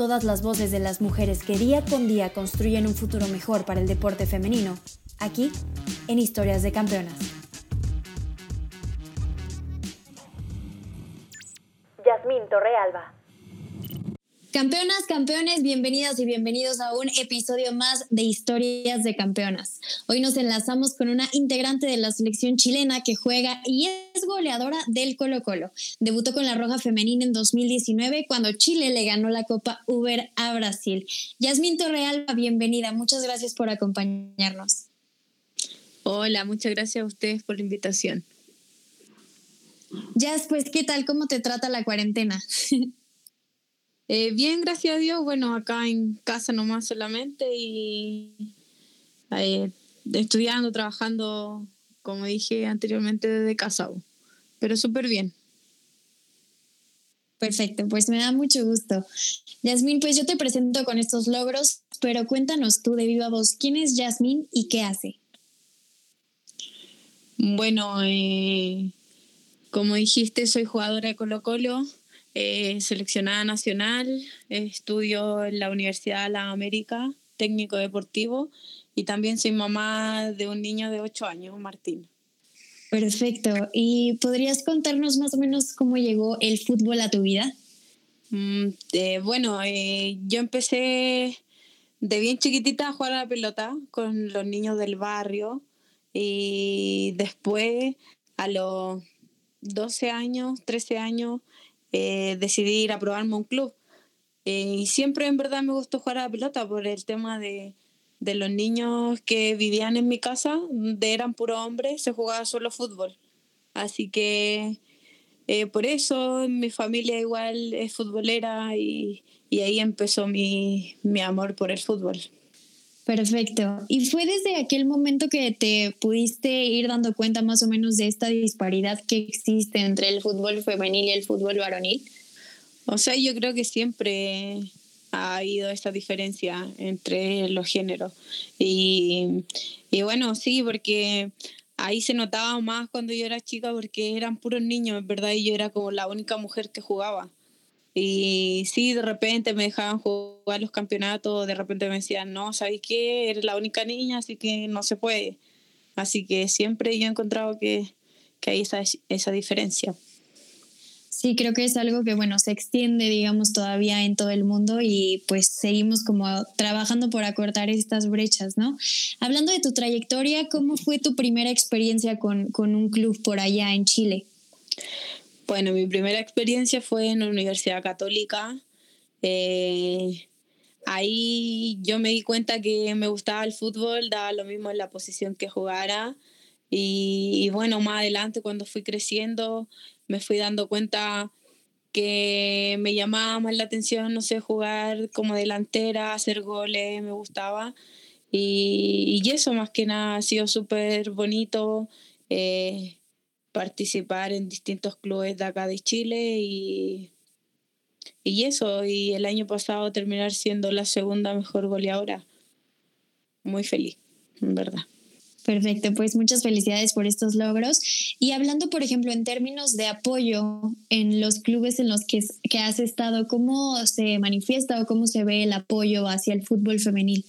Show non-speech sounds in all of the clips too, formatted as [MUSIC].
todas las voces de las mujeres que día con día construyen un futuro mejor para el deporte femenino, aquí en Historias de Campeonas. Yasmín Torrealba. Campeonas, campeones, bienvenidas y bienvenidos a un episodio más de Historias de Campeonas. Hoy nos enlazamos con una integrante de la selección chilena que juega y es goleadora del Colo Colo. Debutó con la Roja Femenina en 2019 cuando Chile le ganó la Copa Uber a Brasil. Yasmín Torrealba, bienvenida. Muchas gracias por acompañarnos. Hola, muchas gracias a ustedes por la invitación. Yas, pues, ¿qué tal? ¿Cómo te trata la cuarentena? [LAUGHS] Eh, bien, gracias a Dios. Bueno, acá en casa nomás solamente y eh, estudiando, trabajando, como dije anteriormente, desde casa. Pero súper bien. Perfecto, pues me da mucho gusto. Yasmín, pues yo te presento con estos logros, pero cuéntanos tú de viva voz, ¿quién es Yasmín y qué hace? Bueno, eh, como dijiste, soy jugadora de Colo Colo, eh, seleccionada nacional, estudio en la Universidad de la América, técnico deportivo, y también soy mamá de un niño de 8 años, Martín. Perfecto. ¿Y podrías contarnos más o menos cómo llegó el fútbol a tu vida? Mm, eh, bueno, eh, yo empecé de bien chiquitita a jugar a la pelota con los niños del barrio y después a los 12 años, 13 años, eh, decidí ir a probarme un club. Eh, y siempre en verdad me gustó jugar a la pelota por el tema de, de los niños que vivían en mi casa, eran puro hombres, se jugaba solo fútbol. Así que eh, por eso mi familia igual es futbolera y, y ahí empezó mi, mi amor por el fútbol. Perfecto. ¿Y fue desde aquel momento que te pudiste ir dando cuenta más o menos de esta disparidad que existe entre el fútbol femenil y el fútbol varonil? O sea, yo creo que siempre ha habido esta diferencia entre los géneros. Y, y bueno, sí, porque ahí se notaba más cuando yo era chica porque eran puros niños, ¿verdad? Y yo era como la única mujer que jugaba. Y sí, de repente me dejaban jugar los campeonatos, de repente me decían, no, ¿sabes qué? Eres la única niña, así que no se puede. Así que siempre yo he encontrado que, que hay esa, esa diferencia. Sí, creo que es algo que, bueno, se extiende, digamos, todavía en todo el mundo y pues seguimos como trabajando por acortar estas brechas, ¿no? Hablando de tu trayectoria, ¿cómo fue tu primera experiencia con, con un club por allá en Chile? Bueno, mi primera experiencia fue en la Universidad Católica. Eh, ahí yo me di cuenta que me gustaba el fútbol, daba lo mismo en la posición que jugara. Y, bueno, más adelante cuando fui creciendo, me fui dando cuenta que me llamaba más la atención, no sé, jugar como delantera, hacer goles, me gustaba. Y, y eso más que nada ha sido súper bonito. Eh, participar en distintos clubes de acá de Chile y, y eso, y el año pasado terminar siendo la segunda mejor goleadora. Muy feliz, en verdad. Perfecto, pues muchas felicidades por estos logros. Y hablando, por ejemplo, en términos de apoyo en los clubes en los que, que has estado, ¿cómo se manifiesta o cómo se ve el apoyo hacia el fútbol femenil?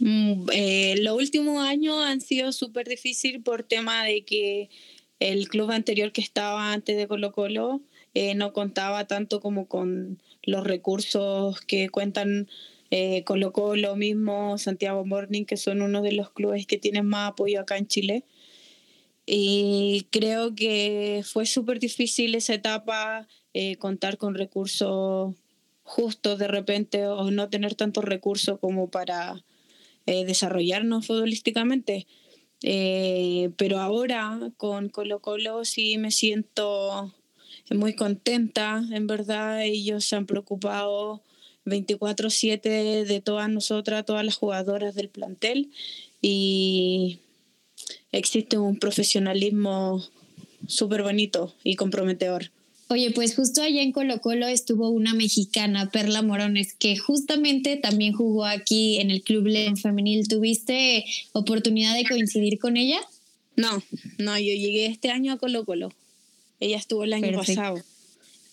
Mm, eh, los últimos años han sido súper difíciles por tema de que el club anterior que estaba antes de Colo Colo eh, no contaba tanto como con los recursos que cuentan eh, Colo Colo mismo, Santiago Morning, que son uno de los clubes que tienen más apoyo acá en Chile. Y creo que fue súper difícil esa etapa, eh, contar con recursos justos de repente o no tener tantos recursos como para desarrollarnos futbolísticamente. Eh, pero ahora con Colo Colo sí me siento muy contenta, en verdad ellos se han preocupado 24/7 de todas nosotras, todas las jugadoras del plantel y existe un profesionalismo súper bonito y comprometedor. Oye, pues justo allá en Colo Colo estuvo una mexicana, Perla Morones, que justamente también jugó aquí en el Club León Femenil. ¿Tuviste oportunidad de coincidir con ella? No, no, yo llegué este año a Colo Colo. Ella estuvo el año pasado.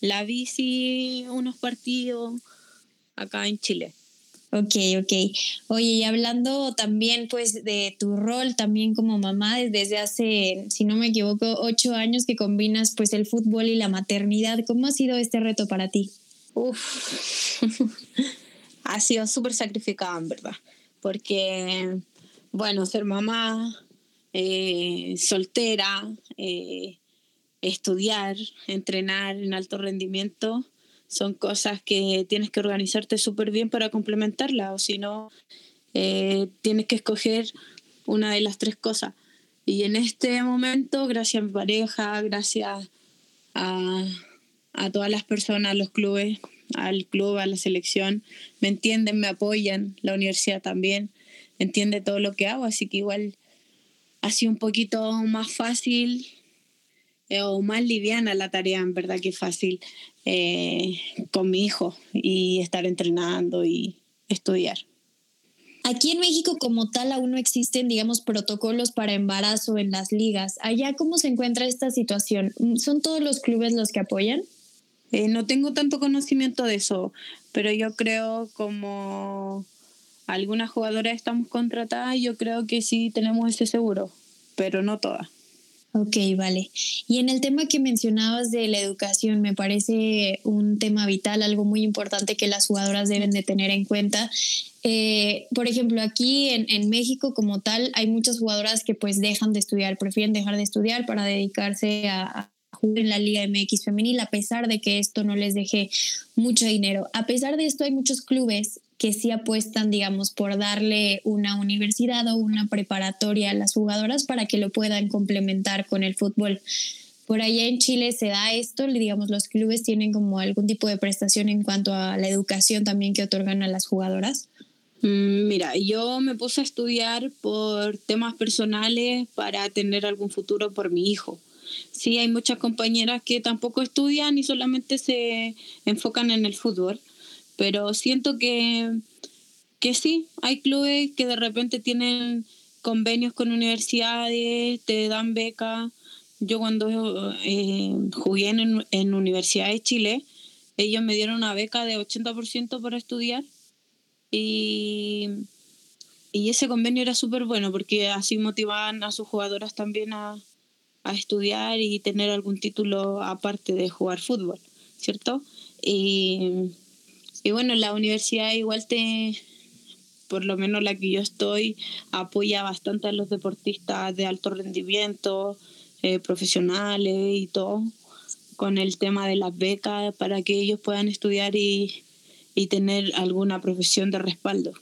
La vi sí unos partidos acá en Chile. Ok, ok. Oye, y hablando también pues de tu rol también como mamá desde hace, si no me equivoco, ocho años que combinas pues el fútbol y la maternidad, ¿cómo ha sido este reto para ti? Uf, [LAUGHS] ha sido súper sacrificado en verdad, porque bueno, ser mamá, eh, soltera, eh, estudiar, entrenar en alto rendimiento, son cosas que tienes que organizarte súper bien para complementarla, o si no, eh, tienes que escoger una de las tres cosas. Y en este momento, gracias a mi pareja, gracias a, a todas las personas, a los clubes, al club, a la selección, me entienden, me apoyan, la universidad también entiende todo lo que hago, así que igual ha sido un poquito más fácil eh, o más liviana la tarea, en verdad que fácil, eh, con mi hijo y estar entrenando y estudiar. Aquí en México como tal aún no existen, digamos, protocolos para embarazo en las ligas. Allá, ¿cómo se encuentra esta situación? ¿Son todos los clubes los que apoyan? Eh, no tengo tanto conocimiento de eso, pero yo creo como algunas jugadoras estamos contratadas, yo creo que sí tenemos ese seguro, pero no todas. Ok, vale. Y en el tema que mencionabas de la educación, me parece un tema vital, algo muy importante que las jugadoras deben de tener en cuenta. Eh, por ejemplo, aquí en, en, México como tal, hay muchas jugadoras que pues dejan de estudiar, prefieren dejar de estudiar para dedicarse a, a jugar en la Liga MX femenil, a pesar de que esto no les deje mucho dinero. A pesar de esto, hay muchos clubes que sí apuestan, digamos, por darle una universidad o una preparatoria a las jugadoras para que lo puedan complementar con el fútbol. Por allá en Chile se da esto, digamos, los clubes tienen como algún tipo de prestación en cuanto a la educación también que otorgan a las jugadoras. Mm, mira, yo me puse a estudiar por temas personales para tener algún futuro por mi hijo. Sí, hay muchas compañeras que tampoco estudian y solamente se enfocan en el fútbol pero siento que, que sí, hay clubes que de repente tienen convenios con universidades, te dan beca. Yo cuando eh, jugué en, en Universidad de Chile, ellos me dieron una beca de 80% para estudiar y, y ese convenio era súper bueno porque así motivaban a sus jugadoras también a, a, estudiar y tener algún título aparte de jugar fútbol, ¿cierto? Y y bueno, la universidad igual te, por lo menos la que yo estoy, apoya bastante a los deportistas de alto rendimiento, eh, profesionales y todo, con el tema de las becas para que ellos puedan estudiar y, y tener alguna profesión de respaldo.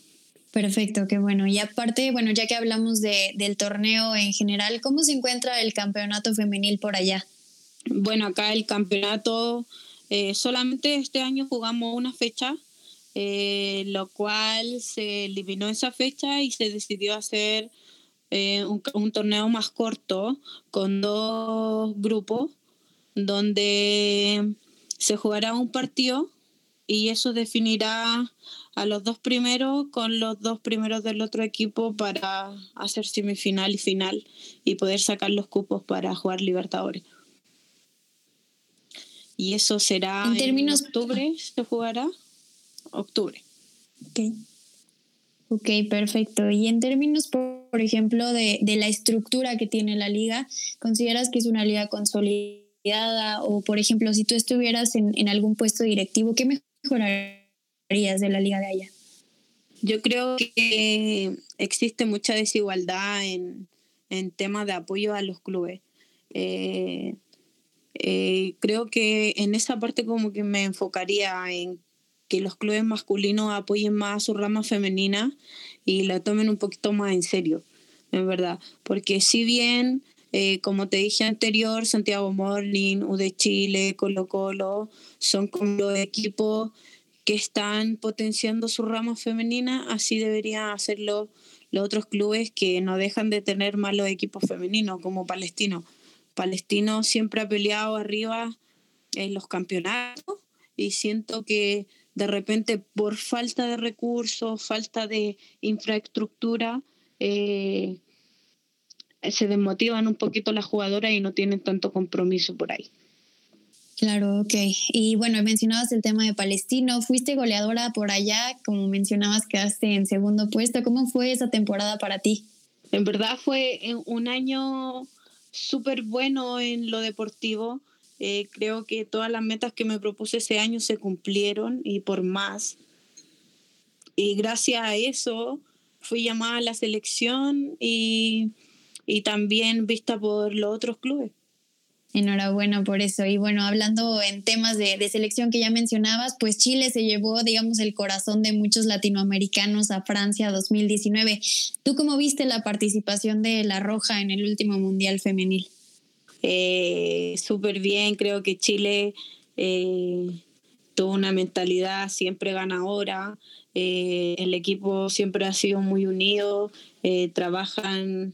Perfecto, qué bueno. Y aparte, bueno, ya que hablamos de, del torneo en general, ¿cómo se encuentra el campeonato femenil por allá? Bueno, acá el campeonato eh, solamente este año jugamos una fecha, eh, lo cual se eliminó esa fecha y se decidió hacer eh, un, un, torneo más corto con dos grupos donde se jugará un partido y eso definirá a los dos primeros con los dos primeros del otro equipo para hacer semifinal y final y poder sacar los cupos para jugar Libertadores y eso será en, términos... octubre, [LAUGHS] se jugará octubre. Ok. Ok, perfecto. Y en términos, por, ejemplo, de, de, la estructura que tiene la liga, ¿consideras que es una liga consolidada? O, por ejemplo, si tú estuvieras en, en algún puesto directivo, ¿qué mejorarías de la liga de allá? Yo creo que existe mucha desigualdad en, en temas de apoyo a los clubes. Eh, eh, creo que en esa parte como que me enfocaría en que los clubes masculinos apoyen más a su rama femenina y la tomen un poquito más en serio, en verdad. Porque si bien, eh, como te dije anterior, Santiago Morning, UD Chile, Colo Colo, son como los equipos que están potenciando su rama femenina, así deberían hacerlo los otros clubes que no dejan de tener malos equipos femeninos, como Palestino. Palestino siempre ha peleado arriba en los campeonatos y siento que de repente por falta de recursos, falta de infraestructura, eh, se desmotivan un poquito las jugadoras y no tienen tanto compromiso por ahí. Claro, ok. Y bueno, mencionabas el tema de Palestino, fuiste goleadora por allá, como mencionabas, quedaste en segundo puesto. ¿Cómo fue esa temporada para ti? En verdad fue un año súper bueno en lo deportivo. Eh, creo que todas las metas que me propuse ese año se cumplieron y por más. Y gracias a eso fui llamada a la selección y, y también vista por los otros clubes. Enhorabuena por eso. Y bueno, hablando en temas de, selección que ya mencionabas, pues Chile se llevó, digamos, el corazón de muchos latinoamericanos a Francia 2019. ¿Tú cómo viste la participación de La Roja en el último Mundial Femenil? Eh, Súper bien, creo que Chile eh, tuvo una mentalidad siempre ganadora. Eh, el equipo siempre ha sido muy unido, eh, trabajan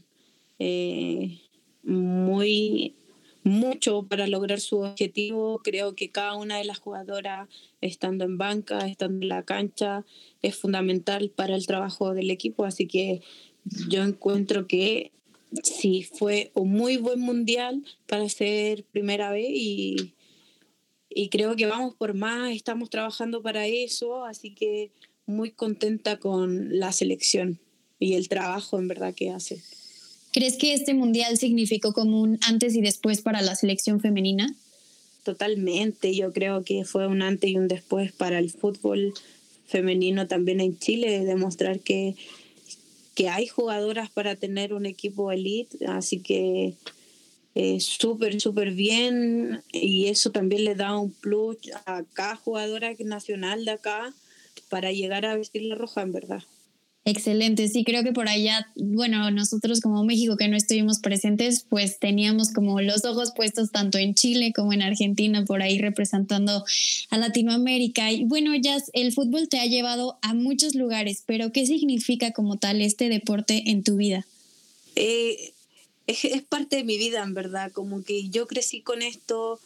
muy mucho para lograr su objetivo. Creo que cada una de las jugadoras, estando en banca, estando en la cancha, es fundamental para el trabajo del equipo. Así que yo encuentro que sí fue un muy buen mundial para ser primera vez y, y creo que vamos por más, estamos trabajando para eso, así que muy contenta con la selección y el trabajo en verdad que hace. ¿Crees que este mundial significó como un antes y después para la selección femenina? Totalmente, yo creo que fue un antes y un después para el fútbol femenino también en Chile, demostrar que, que hay jugadoras para tener un equipo elite, así que eh, súper, súper bien y eso también le da un plus a cada jugadora nacional de acá para llegar a vestir la roja, en verdad. Excelente, sí, creo que por allá, bueno, nosotros como México que no estuvimos presentes, pues teníamos como los ojos puestos tanto en Chile como en Argentina, por ahí representando a Latinoamérica. Y bueno, ya el fútbol te ha llevado a muchos lugares, pero ¿qué significa como tal este deporte en tu vida? Eh, es, es parte de mi vida, en verdad, como que yo crecí con esto,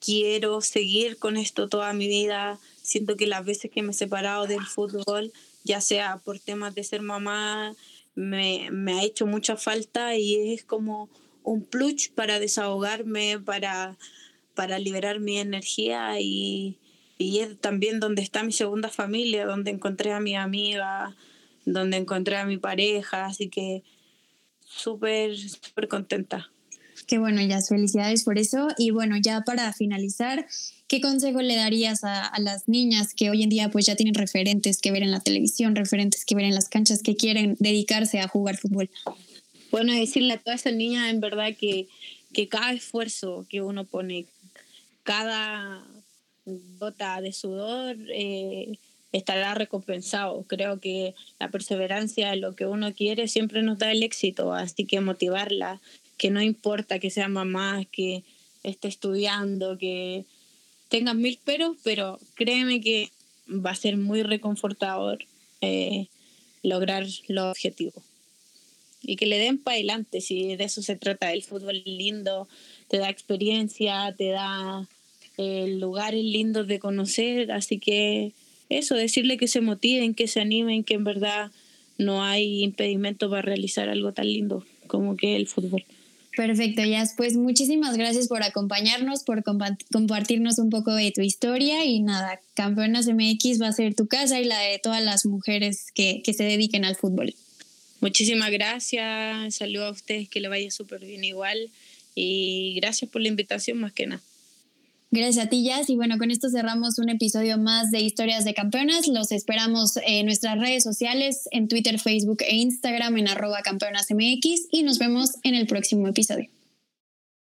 quiero seguir con esto toda mi vida, siento que las veces que me he separado del fútbol, ya sea por temas de ser mamá, me, ha hecho mucha falta y es como un plus para desahogarme, para, para liberar mi energía y, y es también donde está mi segunda familia, donde encontré a mi amiga, donde encontré a mi pareja, así que súper, súper contenta. Qué bueno, ya felicidades por eso. Y bueno, ya para finalizar, ¿qué consejo le darías a, las niñas que hoy en día pues ya tienen referentes que ver en la televisión, referentes que ver en las canchas, que quieren dedicarse a jugar fútbol? Bueno, decirle a todas esas niñas en verdad que, que cada esfuerzo que uno pone, cada gota de sudor, eh, estará recompensado. Creo que la perseverancia en lo que uno quiere siempre nos da el éxito, así que motivarla, que no importa que sea mamá, que esté estudiando, que tengas mil peros, pero créeme que va a ser muy reconfortador eh, lograr los objetivos. Y que le den para adelante, si de eso se trata. El fútbol lindo, te da experiencia, te da eh, lugares lindos de conocer, así que eso, decirle que se motiven, que se animen, que en verdad no hay impedimento para realizar algo tan lindo como que el fútbol. Perfecto, Yas. Pues muchísimas gracias por acompañarnos, por compartirnos un poco de tu historia y nada, Campeonas MX va a ser tu casa y la de todas las mujeres que, que se dediquen al fútbol. Muchísimas gracias, saludo a ustedes, que le vaya súper bien igual y gracias por la invitación más que nada. Gracias a ti, Jazz. Y bueno, con esto cerramos un episodio más de Historias de Campeonas. Los esperamos en nuestras redes sociales, en Twitter, Facebook e Instagram, en arroba campeonasmx y nos vemos en el próximo episodio.